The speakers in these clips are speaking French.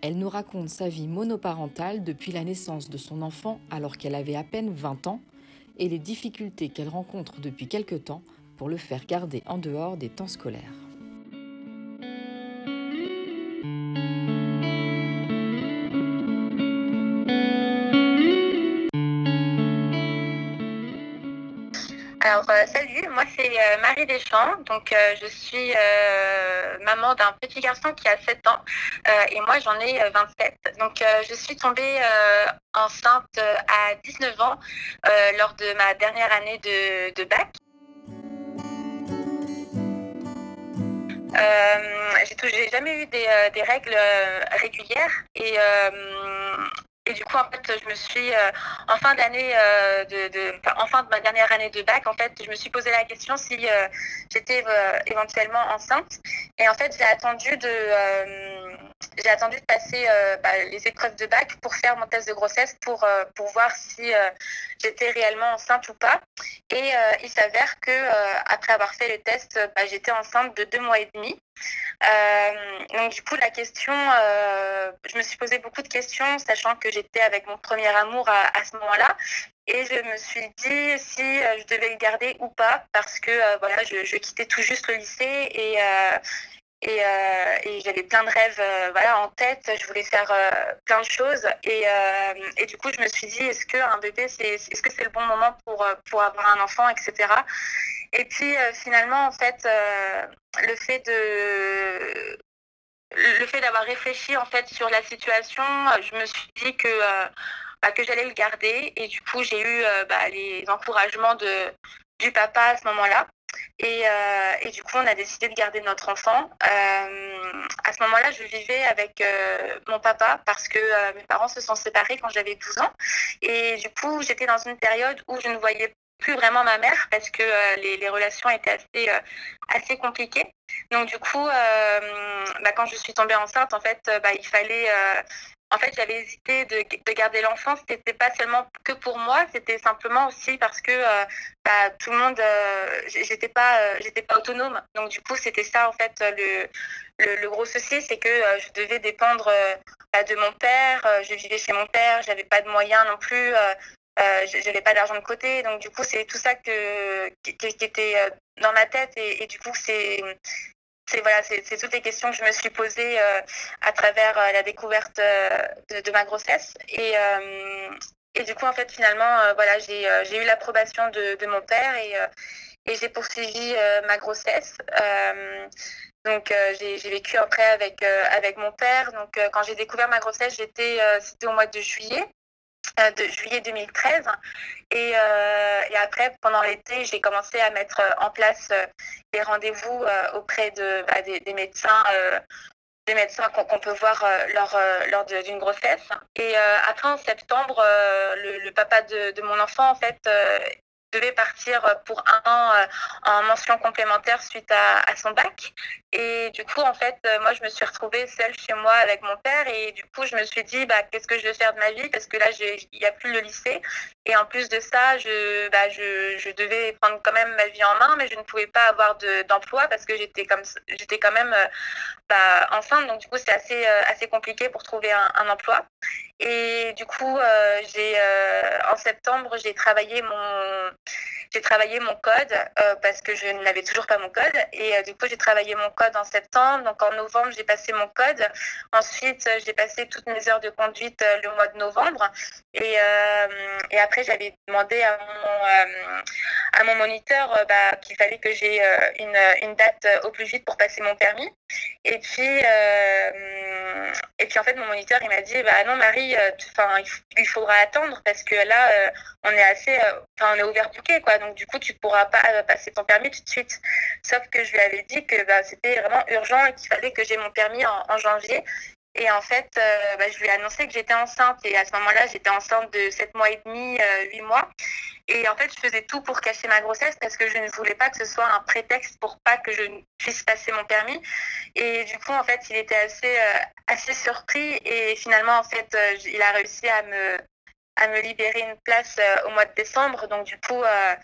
Elle nous raconte sa vie monoparentale depuis la naissance de son enfant alors qu'elle avait à peine 20 ans et les difficultés qu'elle rencontre depuis quelque temps pour le faire garder en dehors des temps scolaires. Alors, euh, salut, moi c'est euh, Marie Deschamps. Donc, euh, je suis maman d'un petit garçon qui a 7 ans et moi j'en ai 27. Donc, je suis tombée enceinte à 19 ans lors de ma dernière année de, de bac. j'ai jamais eu des, des règles régulières et et du coup, en fait, je me suis, euh, en fin d'année, euh, de, en fin de ma dernière année de bac, en fait, je me suis posé la question si euh, j'étais éventuellement enceinte. Et en fait, j'ai attendu de, j'ai attendu de passer bah, les épreuves de bac pour faire mon test de grossesse pour, pour voir si j'étais réellement enceinte ou pas. Et il s'avère que après avoir fait le test, bah, j'étais enceinte de deux mois et demi. Euh, donc du coup, la question, euh, je me suis posé beaucoup de questions, sachant que j'étais avec mon premier amour à, ce moment-là. Et je me suis dit si euh, je devais le garder ou pas, parce que voilà, je, quittais tout juste le lycée et, et, j'avais plein de rêves voilà, en tête. Je voulais faire plein de choses. Et, et, du coup, je me suis dit est-ce qu'un bébé, c'est, est-ce que c'est le bon moment pour, pour avoir un enfant, etc. Et puis finalement, en fait, le fait de le fait d'avoir réfléchi en fait sur la situation, je me suis dit que bah, que j'allais le garder et du coup j'ai eu bah, les encouragements de du papa à ce moment-là. Et, et, du coup, on a décidé de garder notre enfant. à ce moment-là, je vivais avec mon papa parce que mes parents se sont séparés quand j'avais 12 ans. Et du coup, j'étais dans une période où je ne voyais plus vraiment ma mère parce que euh, les, relations étaient assez, euh, assez compliquées. Donc du coup, euh, bah, quand je suis tombée enceinte, en fait, bah, il fallait... en fait, j'avais hésité de, de garder l'enfant. C'était pas seulement que pour moi, c'était simplement aussi parce que bah, tout le monde, j'étais pas, pas autonome. Donc du coup, c'était ça en fait le, le, gros souci, c'est que je devais dépendre de mon père. je vivais chez mon père, j'avais pas de moyens non plus. Euh, je n'avais pas d'argent de côté. Donc, du coup, c'est tout ça que, qui, était euh, dans ma tête. Et, du coup, c'est voilà, toutes les questions que je me suis posées euh, à travers la découverte de, ma grossesse. Et, et du coup, en fait, finalement, voilà, j'ai eu l'approbation de, de, mon père et, et j'ai poursuivi ma grossesse. donc, j'ai vécu après avec, avec mon père. Donc, quand j'ai découvert ma grossesse, j'étais, c'était au mois de juillet. Euh, de juillet 2013. Et, euh, et après, pendant l'été, j'ai commencé à mettre en place euh, des rendez-vous auprès de, bah, des, médecins des médecins qu'on peut voir lors, lors d'une grossesse. Et après, en septembre, le, papa de, mon enfant, en fait, devait partir euh, pour un an euh, en mention complémentaire suite à, son bac. Et du coup, en fait, euh, moi, je me suis retrouvée seule chez moi avec mon père. Et du coup, je me suis dit, bah, qu'est-ce que je vais faire de ma vie? Parce que là, il n'y a plus le lycée. Et en plus de ça, je, bah, je, je, devais prendre quand même ma vie en main, mais je ne pouvais pas avoir d'emploi parce que j'étais quand même bah, enceinte. Donc, du coup, c'est assez, assez compliqué pour trouver un, emploi. Et du coup, en septembre, j'ai travaillé mon j'ai travaillé mon code euh, parce que je n'avais toujours pas mon code. Et euh, du coup, j'ai travaillé mon code en septembre. Donc en novembre, j'ai passé mon code. Ensuite, euh, j'ai passé toutes mes heures de conduite le mois de novembre. Et, après, j'avais demandé à mon, à mon moniteur bah, qu'il fallait que j'ai une, une, date au plus vite pour passer mon permis. Et puis, et puis en fait, mon moniteur, il m'a dit, bah non, Marie, enfin, il faudra attendre parce que là, on est assez, enfin, on est ouvert bouquet, quoi. Donc, du coup, tu pourras pas euh, passer ton permis tout de suite. Sauf que je lui avais dit que bah, c'était vraiment urgent et qu'il fallait que j'ai mon permis en, janvier. Et en fait, bah, je lui ai annoncé que j'étais enceinte. Et à ce moment-là, j'étais enceinte de 7 mois et demi, 8 mois. Et en fait, je faisais tout pour cacher ma grossesse parce que je ne voulais pas que ce soit un prétexte pour pas que je puisse passer mon permis. Et du coup, en fait, il était assez, assez surpris. Et finalement, en fait, il a réussi à me, à me libérer une place euh, au mois de décembre. Donc du coup, euh,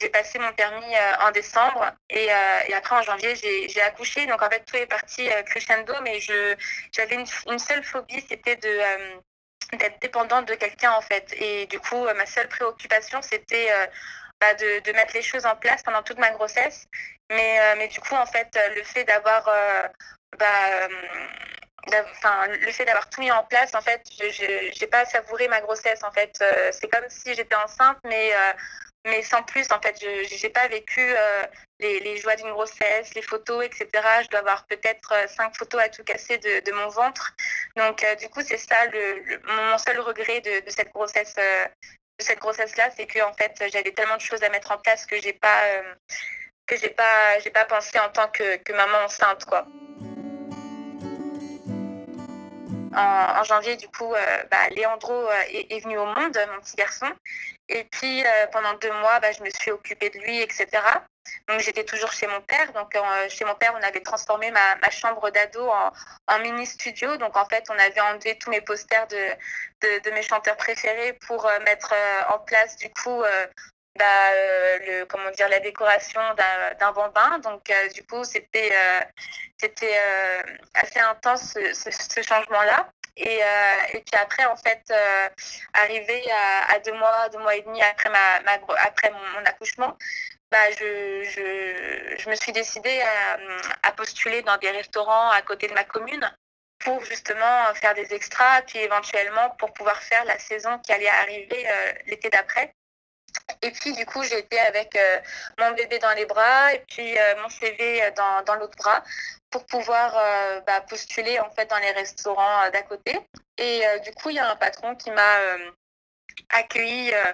j'ai passé mon permis euh, en décembre et, et, après en janvier, j'ai accouché. Donc en fait, tout est parti crescendo, mais j'avais une, une, seule phobie, c'était de d'être dépendante de quelqu'un en fait. Et du coup, ma seule préoccupation, c'était bah, de, de, mettre les choses en place pendant toute ma grossesse. Mais, mais du coup, en fait, le fait d'avoir bah, enfin le fait d'avoir tout mis en place en fait je n'ai pas savouré ma grossesse en fait euh, c'est comme si j'étais enceinte mais euh, mais sans plus en fait je n'ai pas vécu euh, les, les, joies d'une grossesse les photos etc je dois avoir peut-être cinq photos à tout casser de, de mon ventre. Donc du coup c'est ça le, mon seul regret de, de cette grossesse de cette grossesse là c'est que en fait j'avais tellement de choses à mettre en place que j'ai pas que j'ai pas j'ai pas pensé en tant que, que maman enceinte quoi en, janvier, du coup, euh, bah, Léandro euh, est, venu au monde, mon petit garçon. Et puis, euh, pendant deux mois, bah, je me suis occupée de lui, etc. Donc, j'étais toujours chez mon père. Donc, chez mon père, on avait transformé ma, chambre d'ado en, mini studio. Donc, en fait, on avait enlevé tous mes posters de, de, mes chanteurs préférés pour mettre en place, du coup, bah, le, comment dire, la décoration d'un bambin. Donc, du coup, c'était c'était assez intense ce, changement-là. Et, et, puis après, en fait, arrivé à, deux mois, deux mois et demi après, ma, après mon, accouchement, bah, je, je, me suis décidée à, postuler dans des restaurants à côté de ma commune pour justement faire des extras, puis éventuellement pour pouvoir faire la saison qui allait arriver l'été d'après. Et puis, du coup, été avec euh, mon bébé dans les bras et puis euh, mon CV euh, dans, dans l'autre bras pour pouvoir bah, postuler en fait dans les restaurants d'à côté. Et du coup, il y a un patron qui m'a accueilli, euh,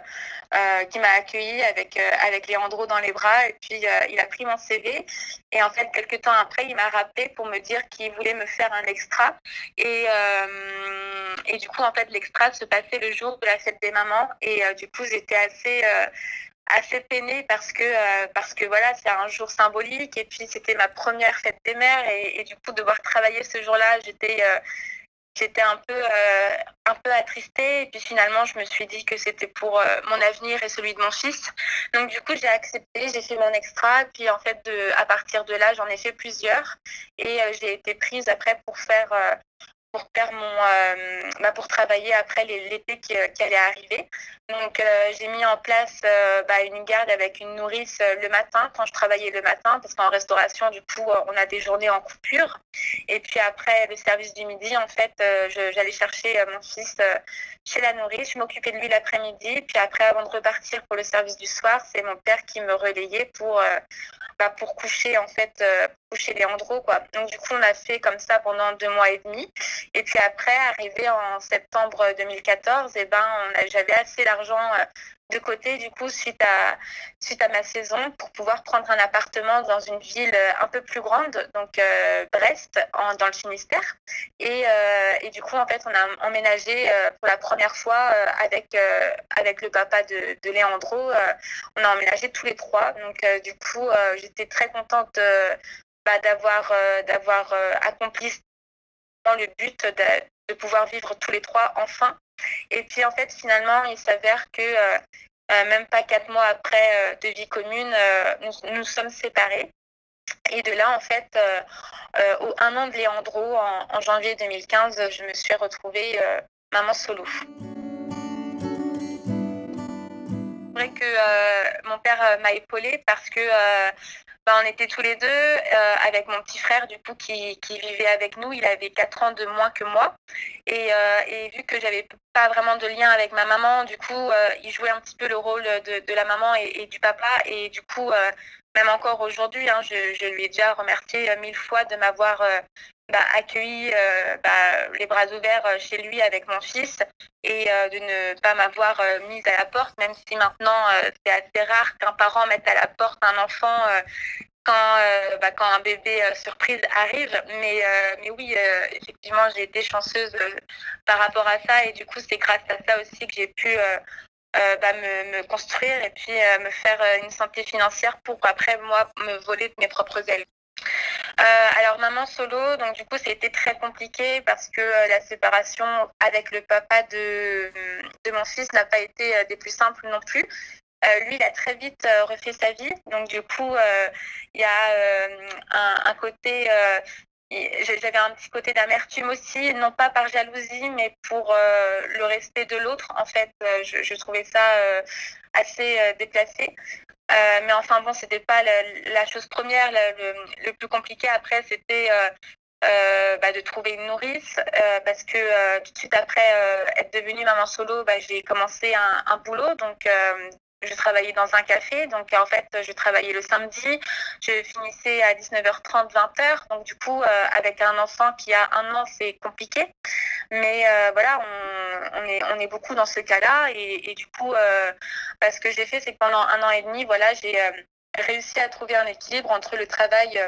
euh, qui m'a accueilli avec, euh, avec Léandro dans les bras. Et puis, il a pris mon CV. Et en fait, quelques temps après, il m'a rappelé pour me dire qu'il voulait me faire un extra. Et, et du coup, en fait, l'extra se passait le jour de la fête des mamans. Et du coup, j'étais assez assez peinée parce que parce que voilà c'est un jour symbolique et puis c'était ma première fête des mères et, du coup devoir travailler ce jour-là j'étais j'étais un peu euh, un peu attristée et puis finalement je me suis dit que c'était pour euh, mon avenir et celui de mon fils. Donc du coup j'ai accepté j'ai fait mon extra. Puis en fait de à partir de là j'en ai fait plusieurs. Et euh, j'ai été prise après pour faire pour faire mon euh, bah, pour travailler après l'été qui, qui, allait arriver. Donc euh, j'ai mis en place euh, bah, une garde avec une nourrice le matin quand je travaillais le matin parce qu'en restauration du coup on a des journées en coupure. Et puis après le service du midi en fait j'allais chercher mon fils chez la nourrice, je m'occupais de lui l'après-midi. Puis après avant de repartir pour le service du soir c'est mon père qui me relayait pour bah, pour coucher en fait coucher Léandro quoi. Donc du coup on a fait comme ça pendant deux mois et demi. Et puis après, arrivé en septembre 2014, et eh ben, j'avais assez d'argent euh, de côté du coup suite à ma saison pour pouvoir prendre un appartement dans une ville euh, un peu plus grande donc euh, Brest dans le Finistère et, du coup en fait on a emménagé pour la première fois avec le papa de, de Léandro on a emménagé tous les trois donc du coup j'étais très contente bah, d'avoir d'avoir accompli dans le but de, pouvoir vivre tous les trois enfin. Et puis en fait, finalement, il s'avère que euh, euh, même pas quatre mois après euh, de vie commune, nous, nous sommes séparés. Et de là, en fait, au un an de Léandro, en, janvier 2015, je me suis retrouvée maman solo. C'est vrai que mon père m'a épaulée parce que bah, on était tous les deux euh, avec mon petit frère du coup qui, qui, vivait avec nous. Il avait 4 ans de moins que moi. Et, euh, et vu que j'avais pas vraiment de lien avec ma maman, du coup, euh, il jouait un petit peu le rôle de, de la maman et, du papa. Et du coup, même encore aujourd'hui, hein, je, je, lui ai déjà remercié mille fois de m'avoir bah, accueilli bah, les bras ouverts chez lui avec mon fils et de ne pas m'avoir mise à la porte, même si maintenant c'est assez rare qu'un parent mette à la porte un enfant quand, bah, quand un bébé surprise arrive. Mais, mais oui, effectivement, j'ai été chanceuse par rapport à ça et du coup, c'est grâce à ça aussi que j'ai pu bah, me, me, construire et puis me faire une santé financière pour après, moi, me voler de mes propres ailes. Euh, alors maman solo, donc du coup c'était très compliqué parce que euh, la séparation avec le papa de, de mon fils n'a pas été euh, des plus simples non plus. lui, il a très vite refait sa vie, donc du coup il y a un, côté j'avais un petit côté d'amertume aussi, non pas par jalousie, mais pour le respect de l'autre. En fait, je, trouvais ça assez déplacé. Euh, mais enfin bon, c'était pas la, chose première. Le, plus compliqué après, c'était euh, euh, bah, de trouver une nourrice parce que tout de suite après être devenue maman solo, bah, j'ai commencé un, un, boulot. Donc je travaillais dans un café, donc en fait, je travaillais le samedi, je finissais à 19h30, 20h, donc du coup, euh, avec un enfant qui a un an, c'est compliqué. Mais euh, voilà, on, est, beaucoup dans ce cas-là, et, du coup, euh, bah, ce que j'ai fait, c'est que pendant un an et demi, voilà, j'ai réussi à trouver un équilibre entre le travail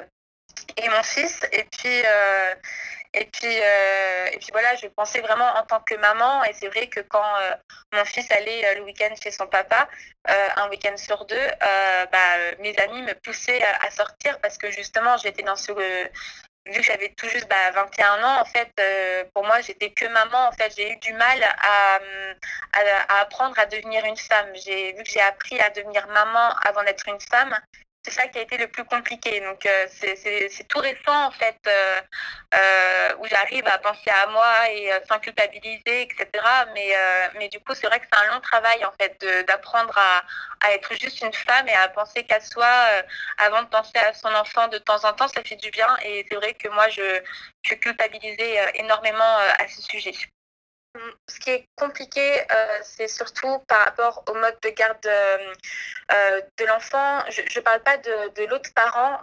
et mon fils, et puis et puis, euh, et puis voilà, je pensais vraiment en tant que maman. Et c'est vrai que quand euh, mon fils allait euh, le week-end chez son papa, un week-end sur deux, bah, mes amis me poussaient à, sortir parce que justement, j'étais dans ce vu que j'avais tout juste bah, 21 ans, en fait, pour moi, j'étais que maman. En fait, j'ai eu du mal à, à, apprendre à devenir une femme. J'ai vu que j'ai appris à devenir maman avant d'être une femme c'est ça qui a été le plus compliqué. Donc, euh, c'est tout récent, en fait, euh, euh, où j'arrive à penser à moi et sans culpabiliser, etc. Mais, mais du coup, c'est vrai que c'est un long travail, en fait, d'apprendre à, être juste une femme et à penser qu'à soi avant de penser à son enfant de temps en temps. Ça fait du bien. Et c'est vrai que moi, je, je culpabilisais énormément à ce sujet. Ce qui est compliqué, euh, c'est surtout par rapport au mode de garde euh, euh, de l'enfant. Je ne parle pas de l'autre parent,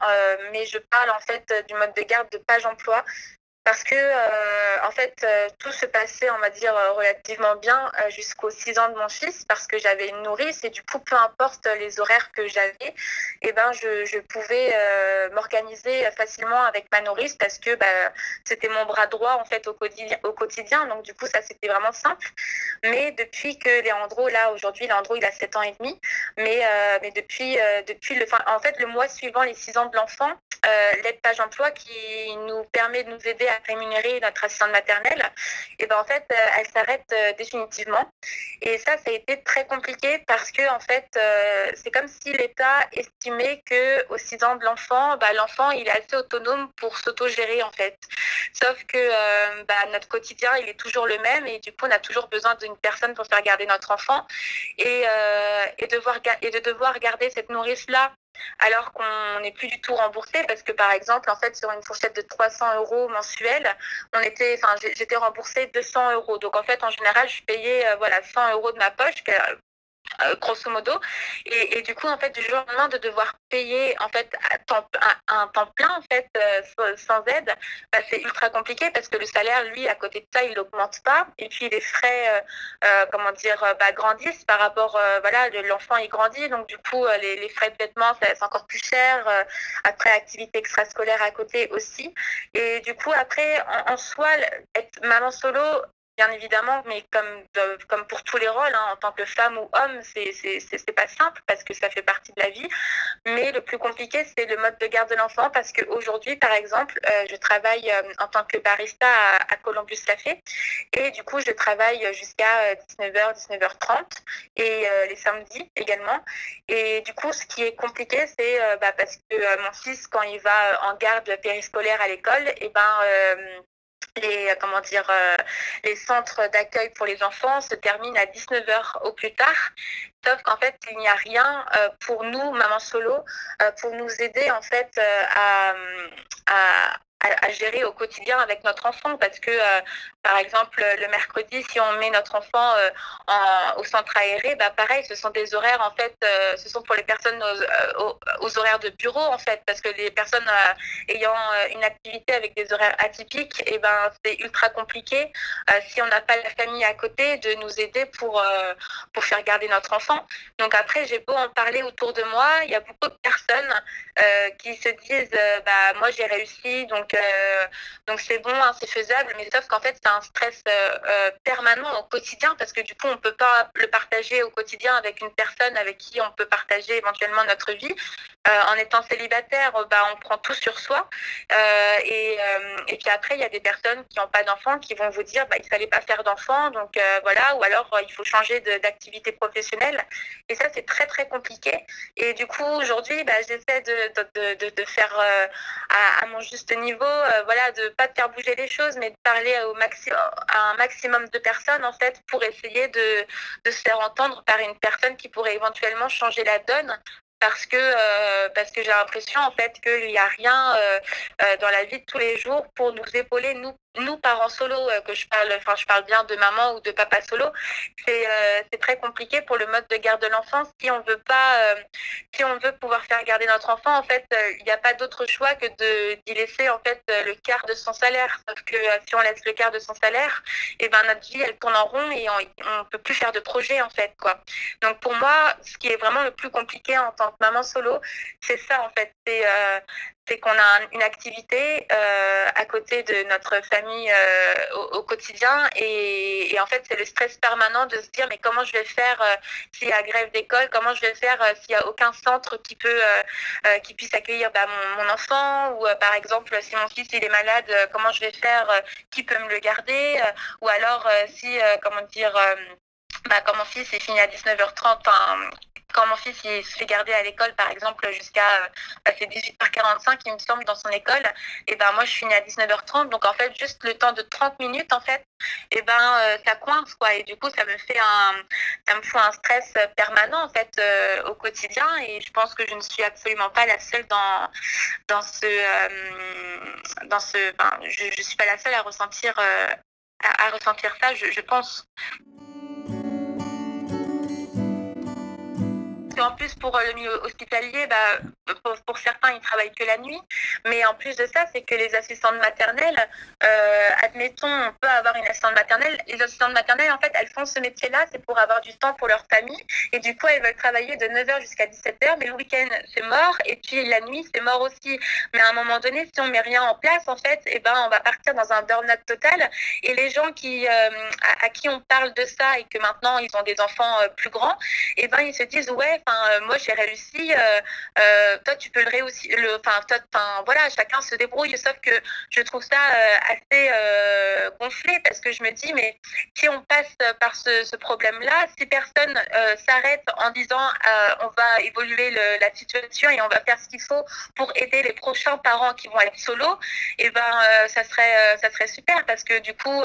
mais je parle en fait du mode de garde de page emploi parce que euh, en fait euh, tout se passait on va dire euh, relativement bien jusqu'aux 6 ans de mon fils parce que j'avais une nourrice et du coup peu importe les horaires que j'avais et eh ben je, je pouvais m'organiser facilement avec ma nourrice parce que bah, c'était mon bras droit en fait au quotidien, au quotidien. Donc du coup ça c'était vraiment simple. Mais depuis que Léandro là aujourd'hui Léandro il a 7 ans et demi mais mais depuis depuis le en fait le mois suivant les 6 ans de l'enfant l'aide page emploi qui nous permet de nous aider à rémunérer notre assistante maternelle, et ben en fait, euh, elle s'arrête euh, définitivement. Et ça, ça a été très compliqué parce que en fait, euh, c'est comme si l'État estimait que aux 6 ans de l'enfant, bah, l'enfant il est assez autonome pour s'autogérer en fait. Sauf que bah, notre quotidien il est toujours le même et du coup on a toujours besoin d'une personne pour faire garder notre enfant et, et, devoir, et de devoir garder cette nourrice là alors qu'on n'est plus du tout remboursé parce que par exemple en fait sur une fourchette de 300 euros mensuels on était enfin j'étais remboursée 200 euros. Donc en fait en général je payais euh, voilà 100 euros de ma poche grosso modo. Et, du coup, en fait, du jour au lendemain, de devoir payer en fait un, temps plein en fait euh, sans aide, bah, c'est ultra compliqué parce que le salaire, lui, à côté de ça, il n'augmente pas. Et puis les frais, euh, comment dire, bah, grandissent par rapport, voilà, l'enfant il grandit, donc du coup, les, frais de vêtements, c'est encore plus cher. après, activité extrascolaire à côté aussi. Et du coup, après, en, en soi, être maman solo, bien évidemment, mais comme, comme pour tous les rôles, hein, en tant que femme ou homme, c'est pas simple parce que ça fait partie de la vie. Mais le plus compliqué, c'est le mode de garde de l'enfant parce qu'aujourd'hui, par exemple, euh, je travaille euh, en tant que barista à, Columbus Café et du coup, je travaille jusqu'à 19h, euh, 19h30 et les samedis également. Et du coup, ce qui est compliqué, c'est bah, parce que mon fils, quand il va en garde périscolaire à l'école, et eh ben les euh, comment dire euh, les centres d'accueil pour les enfants se terminent à 19h au plus tard. Sauf qu'en fait il n'y a rien euh, pour nous maman solo pour nous aider en fait à, à, gérer au quotidien avec notre enfant parce que par exemple, le mercredi, si on met notre enfant en, au centre aéré, bah pareil, ce sont des horaires en fait, ce sont pour les personnes aux, horaires de bureau en fait, parce que les personnes ayant une activité avec des horaires atypiques, et eh ben c'est ultra compliqué si on n'a pas la famille à côté de nous aider pour pour faire garder notre enfant. Donc après, j'ai beau en parler autour de moi, il y a beaucoup de personnes euh, qui se disent euh, bah moi j'ai réussi donc euh, donc c'est bon hein, c'est faisable mais sauf qu'en fait c'est un stress permanent au quotidien parce que du coup on peut pas le partager au quotidien avec une personne avec qui on peut partager éventuellement notre vie. En étant célibataire bah on prend tout sur soi. Et, puis après il y a des personnes qui n'ont pas d'enfants qui vont vous dire bah il fallait pas faire d'enfants donc voilà ou alors il faut changer d'activité professionnelle. Et ça c'est très très compliqué. Et du coup aujourd'hui bah, j'essaie de de, de, faire euh, à, mon juste niveau, euh, voilà, de pas faire bouger les choses, mais de parler au maximum, à un maximum de personnes en fait pour essayer de, se faire entendre par une personne qui pourrait éventuellement changer la donne. Parce que euh, parce que j'ai l'impression en fait qu'il n'y a rien dans la vie de tous les jours pour nous épauler nous nous, parents solo, euh, que je parle, enfin, je parle bien de maman ou de papa solo, c'est euh, très compliqué pour le mode de garde de l'enfant. Si on veut pas, euh, si on veut pouvoir faire garder notre enfant, en fait, il n'y a pas d'autre choix que d'y laisser en fait le quart de son salaire. Sauf que si on laisse le quart de son salaire, et eh ben notre vie elle tourne en rond et on, ne peut plus faire de projet en fait. Donc pour moi, ce qui est vraiment le plus compliqué en tant que maman solo, c'est ça en fait. C'est qu'on a une activité euh, à côté de notre famille euh, au, quotidien. Et, en fait c'est le stress permanent de se dire mais comment je vais faire euh, s'il y a grève d'école, comment je vais faire s'il n'y a aucun centre qui peut qui puisse accueillir bah, mon, enfant? Ou par exemple si mon fils il est malade, comment je vais faire, qui peut me le garder? Ou alors si comment dire bah, quand mon fils est fini à 19h30, quand mon fils il se fait garder à l'école, par exemple, jusqu'à euh, 18h45, il me semble, dans son école, et ben moi je finis à 19h30, donc en fait juste le temps de 30 minutes en fait, et ben euh, ça coince quoi, et du coup ça me fait un, me un stress permanent en fait euh, au quotidien, et je pense que je ne suis absolument pas la seule dans dans ce dans ce, je, je suis pas la seule à ressentir à, ressentir ça, je pense. En plus, pour euh, le milieu hospitalier, bah, pour, certains, ils travaillent que la nuit. Mais en plus de ça, c'est que les assistantes maternelles, euh, admettons, on peut avoir une assistante maternelle. Les assistantes maternelles, en fait, elles font ce métier-là, c'est pour avoir du temps pour leur famille. Et du coup, elles veulent travailler de 9h jusqu'à 17h. Mais le week-end, c'est mort. Et puis la nuit, c'est mort aussi. Mais à un moment donné, si on met rien en place, en fait, eh ben, on va partir dans un burn-out total. Et les gens qui, euh, à, qui on parle de ça et que maintenant, ils ont des enfants plus grands, eh ben, ils se disent, ouais, euh, moi j'ai réussi, euh, euh, toi tu peux le réussir. Enfin, voilà, chacun se débrouille. Sauf que je trouve ça assez gonflé parce que je me dis, mais si on passe par ce, problème-là, si personne s'arrête en disant, on va évoluer la situation et on va faire ce qu'il faut pour aider les prochains parents qui vont être solo, et eh ben ça serait ça serait super parce que du coup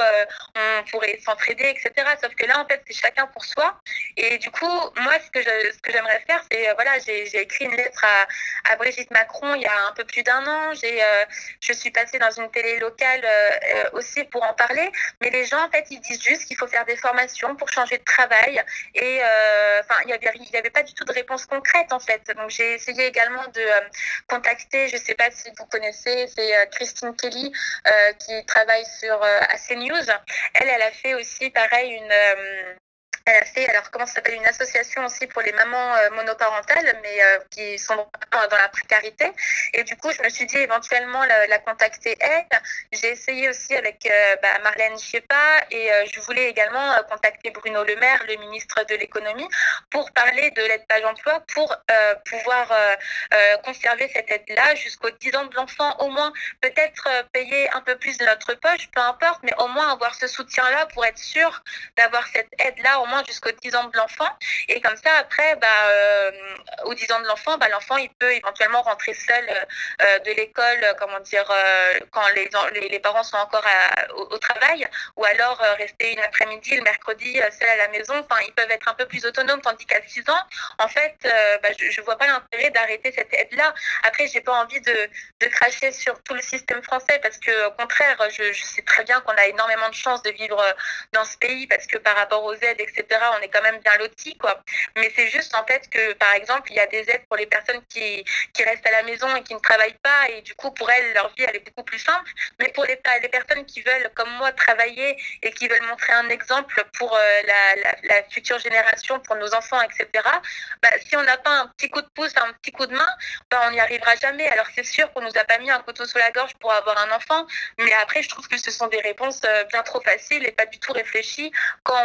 on pourrait s'entraider, etc. Sauf que là en fait c'est chacun pour soi. Et du coup moi ce que ce que j'aimerais faire, c'est euh, voilà, j'ai écrit une lettre à, Brigitte Macron il y a un peu plus d'un an. J'ai, euh, je suis passée dans une télé locale euh, aussi pour en parler. Mais les gens, en fait, ils disent juste qu'il faut faire des formations pour changer de travail. Et enfin, il n'y avait, y avait pas du tout de réponse concrète, en fait. Donc, j'ai essayé également de contacter, je sais pas si vous connaissez, c'est Christine Kelly qui travaille sur AC News. Elle, elle a fait aussi, pareil, une elle a fait, alors comment ça s'appelle, une association aussi pour les mamans euh, monoparentales, mais euh, qui sont dans la précarité. Et du coup, je me suis dit éventuellement la, contacter elle. J'ai essayé aussi avec euh, bah, Marlène Schiappa et je voulais également contacter Bruno Le Maire, le ministre de l'économie, pour parler de l'aide page emploi, pour pouvoir conserver cette aide-là jusqu'aux 10 ans de l'enfant, au moins peut-être payer un peu plus de notre poche, peu importe, mais au moins avoir ce soutien-là pour être sûr d'avoir cette aide-là jusqu'aux 10 ans de l'enfant. Et comme ça, après, bah, euh, aux 10 ans de l'enfant, bah, l'enfant, il peut éventuellement rentrer seul euh, de l'école, comment dire, quand les, les, parents sont encore au, travail, ou alors rester une après-midi, le mercredi, seul à la maison. Enfin, ils peuvent être un peu plus autonomes, tandis qu'à 6 ans, en fait, bah, je ne vois pas l'intérêt d'arrêter cette aide-là. Après, j'ai pas envie de, de, cracher sur tout le système français, parce que au contraire, je, je sais très bien qu'on a énormément de chance de vivre dans ce pays, parce que par rapport aux aides, etc., on est quand même bien lotis, quoi. Mais c'est juste en fait que, par exemple, il y a des aides pour les personnes qui, qui restent à la maison et qui ne travaillent pas, et du coup, pour elles, leur vie, elle est beaucoup plus simple. Mais pour les, les personnes qui veulent, comme moi, travailler et qui veulent montrer un exemple pour euh, la, la, future génération, pour nos enfants, etc., bah, si on n'a pas un petit coup de pouce, un petit coup de main, bah, on n'y arrivera jamais. Alors c'est sûr qu'on nous a pas mis un couteau sous la gorge pour avoir un enfant, mais après, je trouve que ce sont des réponses euh, bien trop faciles et pas du tout réfléchies quand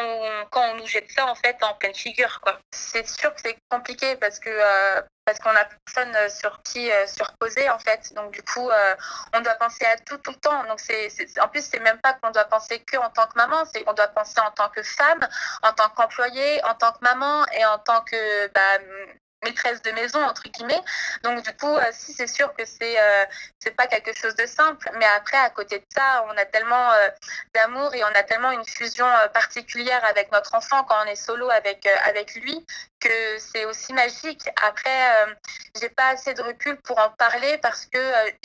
quand on nous jette ça en fait en pleine figure. Quoi. C'est sûr que c'est compliqué parce que euh, parce qu'on n'a personne euh, sur qui euh, surposer en fait. Donc du coup, on doit penser à tout tout le temps. Donc c'est, en plus c'est même pas qu'on doit penser que en tant que maman, c'est qu'on doit penser en tant que femme, en tant qu'employée, en tant que maman et en tant que bah, maîtresse de maison entre guillemets. Donc du coup, euh, si c'est sûr que c'est euh, c'est pas quelque chose de simple, mais après à côté de ça, on a tellement euh, d'amour et on a tellement une fusion particulière avec notre enfant quand on est solo avec avec lui que c'est aussi magique. Après, j'ai pas assez de recul pour en parler parce que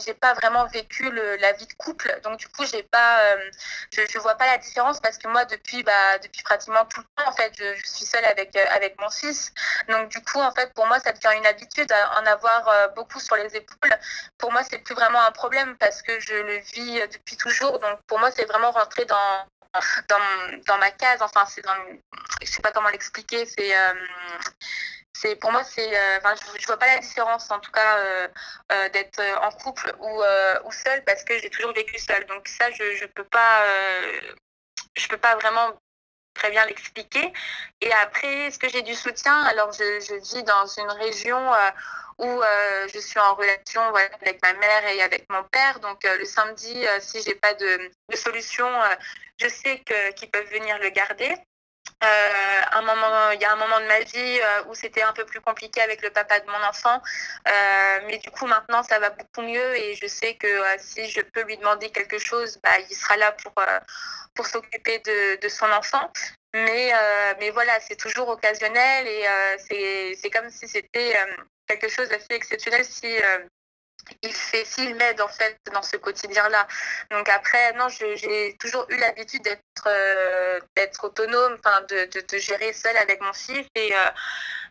j'ai pas vraiment vécu la vie de couple. Donc du coup, j'ai pas, je, je vois pas la différence parce que moi depuis bah depuis pratiquement tout le temps en fait, je, suis seule avec avec mon fils. Donc du coup en fait pour moi, ça devient une habitude en avoir euh, beaucoup sur les épaules. Pour moi, c'est plus vraiment un problème parce que je le vis depuis toujours. Donc, pour moi, c'est vraiment rentrer dans, dans, ma case. Enfin, c'est dans, je sais pas comment l'expliquer. C'est, euh, c'est pour moi, c'est, euh, je, vois pas la différence, en tout cas, d'être en couple ou, ou seule parce que j'ai toujours vécu seule. Donc ça, je, je peux pas, je peux pas vraiment très bien l'expliquer. Et après, est-ce que j'ai du soutien Alors, je, je, vis dans une région euh, où euh, je suis en relation avec ma mère et avec mon père. Donc, euh, le samedi, si j'ai pas de, solution, je sais qu'ils peuvent venir le garder. Euh, un moment, il y a un moment de ma vie euh, où c'était un peu plus compliqué avec le papa de mon enfant, euh, mais du coup maintenant ça va beaucoup mieux et je sais que si je peux lui demander quelque chose, bah, il sera là pour pour s'occuper de, de, son enfant. Mais mais voilà, c'est toujours occasionnel et c'est comme si c'était quelque chose d'assez exceptionnel si il fait, s'il m'aide en fait dans ce quotidien-là. Donc après, non, j'ai toujours eu l'habitude d'être euh, d'être autonome, enfin de, de, gérer seule avec mon fils. Et euh,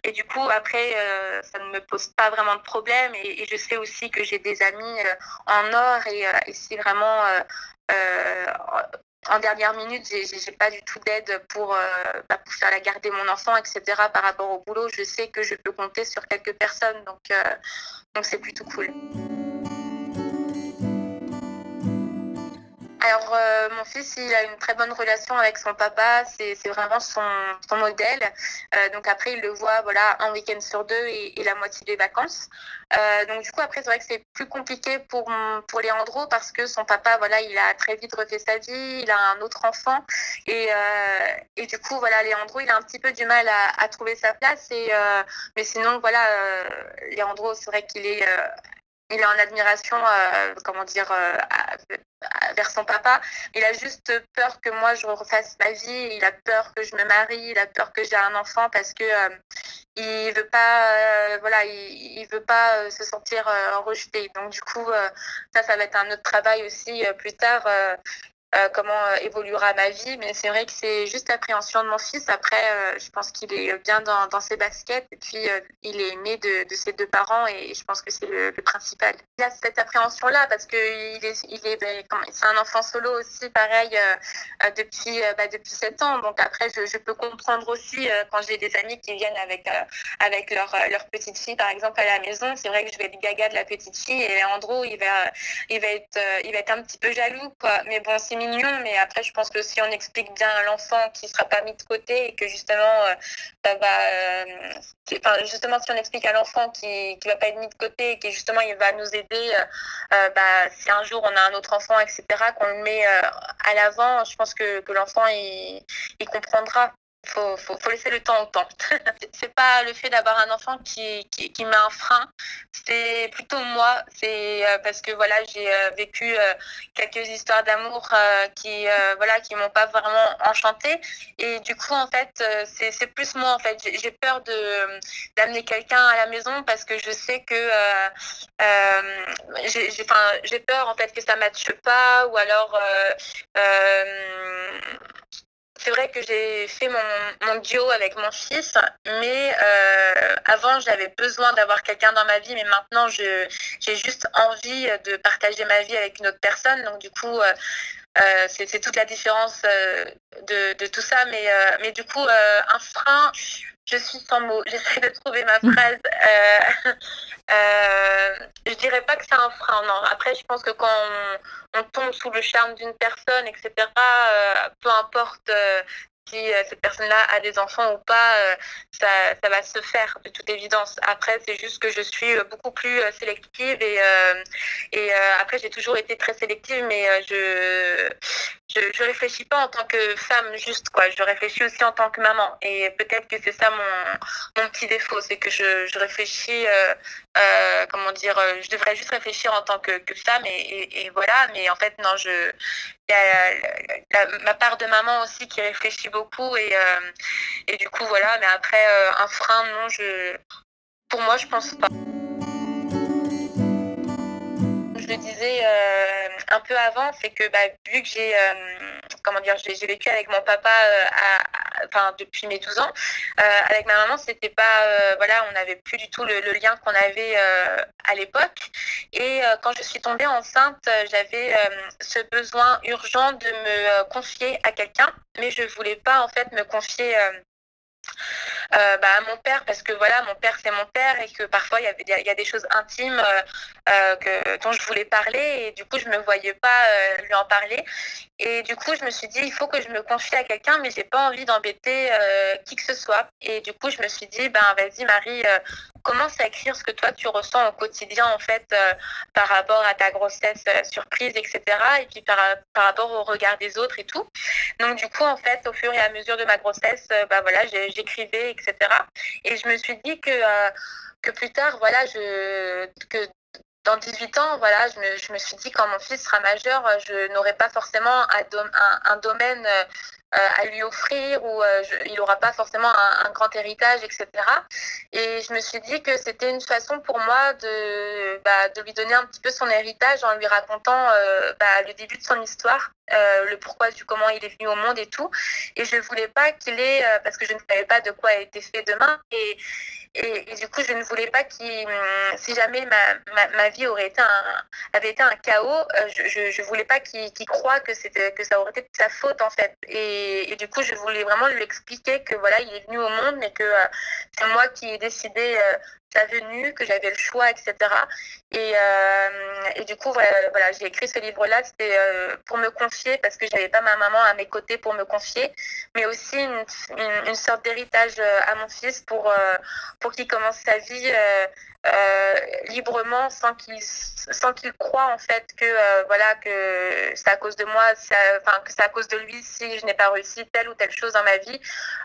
et du coup après euh, ça ne me pose pas vraiment de problème. Et, je sais aussi que j'ai des amis en or. Et, et si vraiment en dernière minute, j'ai pas du tout d'aide pour, bah, pour faire la garder mon enfant, etc. Par rapport au boulot, je sais que je peux compter sur quelques personnes, donc donc c'est plutôt cool. Euh, mon fils, il a une très bonne relation avec son papa. C'est vraiment son, modèle. Euh, donc, après, il le voit voilà, un week-end sur deux et, la moitié des vacances. Euh, donc, du coup, après, c'est vrai que c'est plus compliqué pour, pour Léandro parce que son papa, voilà, il a très vite refait sa vie. Il a un autre enfant. Et, et du coup, voilà, Léandro, il a un petit peu du mal à, à trouver sa place. Et, mais sinon, voilà, Léandro, c'est vrai qu'il est il est en admiration, euh, comment dire, euh, vers son papa. Il a juste peur que moi je refasse ma vie. Il a peur que je me marie. Il a peur que j'ai un enfant parce que euh, il veut pas, voilà, il, il, veut pas se sentir rejeté. Donc du coup, ça, ça va être un autre travail aussi plus tard. Euh, comment euh, évoluera ma vie. Mais c'est vrai que c'est juste l'appréhension de mon fils. Après, euh, je pense qu'il est bien dans, ses baskets et puis il est aimé de, ses deux parents et je pense que c'est le, principal. Il y a cette appréhension-là parce que il est, il est, ben, c'est un enfant solo aussi, pareil, depuis, bah, depuis 7 ans. Donc après, je, peux comprendre aussi quand j'ai des amis qui viennent avec, leur, petite fille, par exemple, à la maison. C'est vrai que je vais être gaga de la petite fille et Andrew, il va, être, un petit peu jaloux. Mais bon, mais après, je pense que si on explique bien à l'enfant qu'il ne sera pas mis de côté et que justement, euh, ça va, euh, enfin, justement, si on explique à l'enfant qu'il ne va pas être mis de côté et que justement, il va nous aider, euh, bah, si un jour on a un autre enfant, etc., qu'on le met à l'avant, je pense que, l'enfant, il comprendra faut, faut, laisser le temps au temps. c'est pas le fait d'avoir un enfant qui, qui, qui met un frein, c'est plutôt moi. C'est euh, parce que voilà, j'ai euh, vécu euh, quelques histoires d'amour qui voilà qui m'ont pas vraiment enchantée. Et du coup, en fait, c'est plus moi. En fait, j'ai peur de d'amener quelqu'un à la maison parce que je sais que j'ai peur en fait que ça matche pas ou alors c'est vrai que j'ai fait mon, mon, duo avec mon fils, mais euh, avant j'avais besoin d'avoir quelqu'un dans ma vie, mais maintenant j'ai juste envie de partager ma vie avec une autre personne. Donc du coup, euh, euh, c'est toute la différence de, de, tout ça. Mais, mais du coup, un frein, je suis sans mots. J'essaie de trouver ma phrase. Euh, euh, je dirais pas que c'est un frein. Non. Après, je pense que quand on, tombe sous le charme d'une personne, etc., euh, peu importe euh, si euh, cette personne-là a des enfants ou pas, euh, ça, ça, va se faire de toute évidence. Après, c'est juste que je suis euh, beaucoup plus sélective et, et après, j'ai toujours été très sélective, mais je, je, je réfléchis pas en tant que femme juste, quoi. Je réfléchis aussi en tant que maman. Et peut-être que c'est ça mon, mon petit défaut, c'est que je, je réfléchis, euh, comment dire, je devrais juste réfléchir en tant que, femme et, voilà. Mais en fait, non, je, y a la, ma part de maman aussi qui réfléchit beaucoup et, euh, et du coup voilà mais après euh, un frein non je pour moi je pense pas disais euh, un peu avant c'est que bah, vu que j'ai comment dire, j'ai vécu avec mon papa euh, à, depuis mes 12 ans. Euh, avec ma maman, c'était pas, euh, voilà, on n'avait plus du tout le, le lien qu'on avait à l'époque. Et quand je suis tombée enceinte, j'avais ce besoin urgent de me confier à quelqu'un, mais je voulais pas en fait me confier euh, bah, à mon père parce que voilà mon père c'est mon père et que parfois il y, a des choses intimes euh, euh, que, dont je voulais parler et du coup je me voyais pas lui en parler. Et du coup je me suis dit il faut que je me confie à quelqu'un mais j'ai pas envie d'embêter qui que ce soit. Et du coup je me suis dit ben vas-y Marie commence à écrire ce que toi tu ressens au quotidien en fait par rapport à ta grossesse surprise etc et puis par, par rapport au regard des autres et tout donc du coup en fait au fur et à mesure de ma grossesse bah voilà j'écrivais etc. Et je me suis dit que, euh, que plus tard, voilà, je, que dans 18 ans, voilà, je me, je me, suis dit quand mon fils sera majeur, je n'aurai pas forcément un, domaine euh, à lui offrir ou euh, il n'aura pas forcément un, grand héritage, etc. Et je me suis dit que c'était une façon pour moi de, bah, de lui donner un petit peu son héritage en lui racontant euh, bah, le début de son histoire, euh, le pourquoi du comment il est venu au monde et tout. Et je voulais pas qu'il ait, euh, parce que je ne savais pas de quoi a été fait demain. Et, et, du coup, je ne voulais pas qu'il, si jamais ma, ma, ma, vie aurait été un, avait été un chaos, euh, je, je, je voulais pas qu'il qu croie que que ça aurait été de sa faute en fait. Et, du coup, je voulais vraiment lui expliquer que voilà, il est venu au monde, mais que euh, c'est moi qui ai décidé euh, sa venue, que j'avais le choix, etc. Et, euh, et du coup, voilà, voilà j'ai écrit ce livre-là, c'était euh, pour me confier, parce que j'avais pas ma maman à mes côtés pour me confier, mais aussi une, une, une sorte d'héritage euh, à mon fils pour, euh, pour qu'il commence sa vie euh, librement sans qu'il sans qu'il croit en fait que euh, voilà que c'est à cause de moi enfin que c'est à cause de lui si je n'ai pas réussi telle ou telle chose dans ma vie.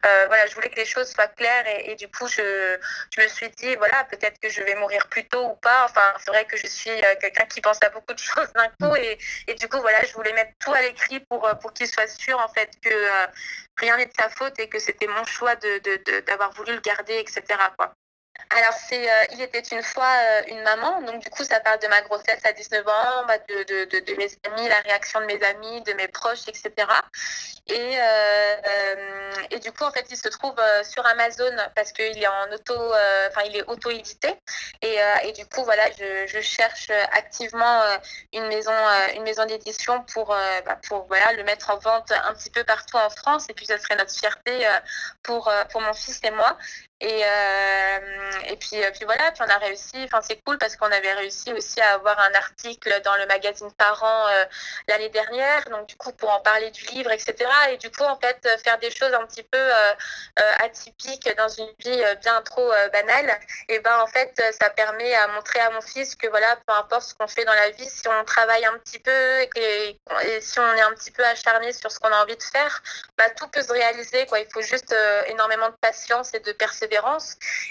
Euh, voilà je voulais que les choses soient claires et, et du coup je, je me suis dit voilà peut-être que je vais mourir plus tôt ou pas. Enfin c'est vrai que je suis quelqu'un qui pense à beaucoup de choses d'un coup et, et du coup voilà je voulais mettre tout à l'écrit pour pour qu'il soit sûr en fait que rien n'est de sa faute et que c'était mon choix de d'avoir voulu le garder etc quoi alors, c'est euh, Il était une fois euh, une maman. Donc, du coup, ça parle de ma grossesse à 19 ans, bah, de, mes amis, la réaction de mes amis, de mes proches, etc. Et, euh, et du coup, en fait, il se trouve sur Amazon parce qu'il est en auto, enfin, il est auto-édité. Et, et, du coup, voilà, je, je cherche activement une maison, maison d'édition pour, bah, pour voilà, le mettre en vente un petit peu partout en France. Et puis, ça serait notre fierté pour, pour mon fils et moi. Et, euh, et puis, euh, puis voilà, puis on a réussi, enfin c'est cool parce qu'on avait réussi aussi à avoir un article dans le magazine Parents euh, l'année dernière, donc du coup pour en parler du livre, etc. Et du coup en fait faire des choses un petit peu atypiques dans une vie bien trop banale, et ben en fait ça permet à montrer à mon fils que voilà, peu importe ce qu'on fait dans la vie, si on travaille un petit peu et, que, si on est un petit peu acharné sur ce qu'on a envie de faire, bah, tout peut se réaliser. Quoi. Il faut juste énormément de patience et de persévérance.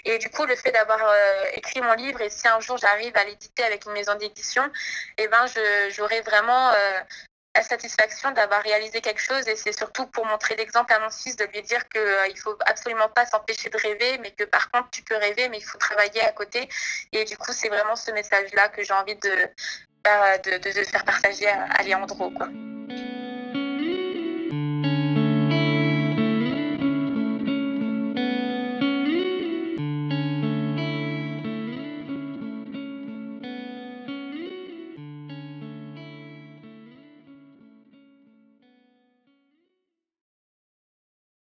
Et du coup, le fait d'avoir euh, écrit mon livre, et si un jour j'arrive à l'éditer avec une maison d'édition, eh ben, j'aurai vraiment la satisfaction d'avoir réalisé quelque chose. Et c'est surtout pour montrer l'exemple à mon fils de lui dire qu'il euh, faut absolument pas s'empêcher de rêver mais que par contre tu peux rêver mais il faut travailler à côté. Et du coup c'est vraiment ce message là que j'ai envie de, de, de, faire partager à, à Léandro quoi.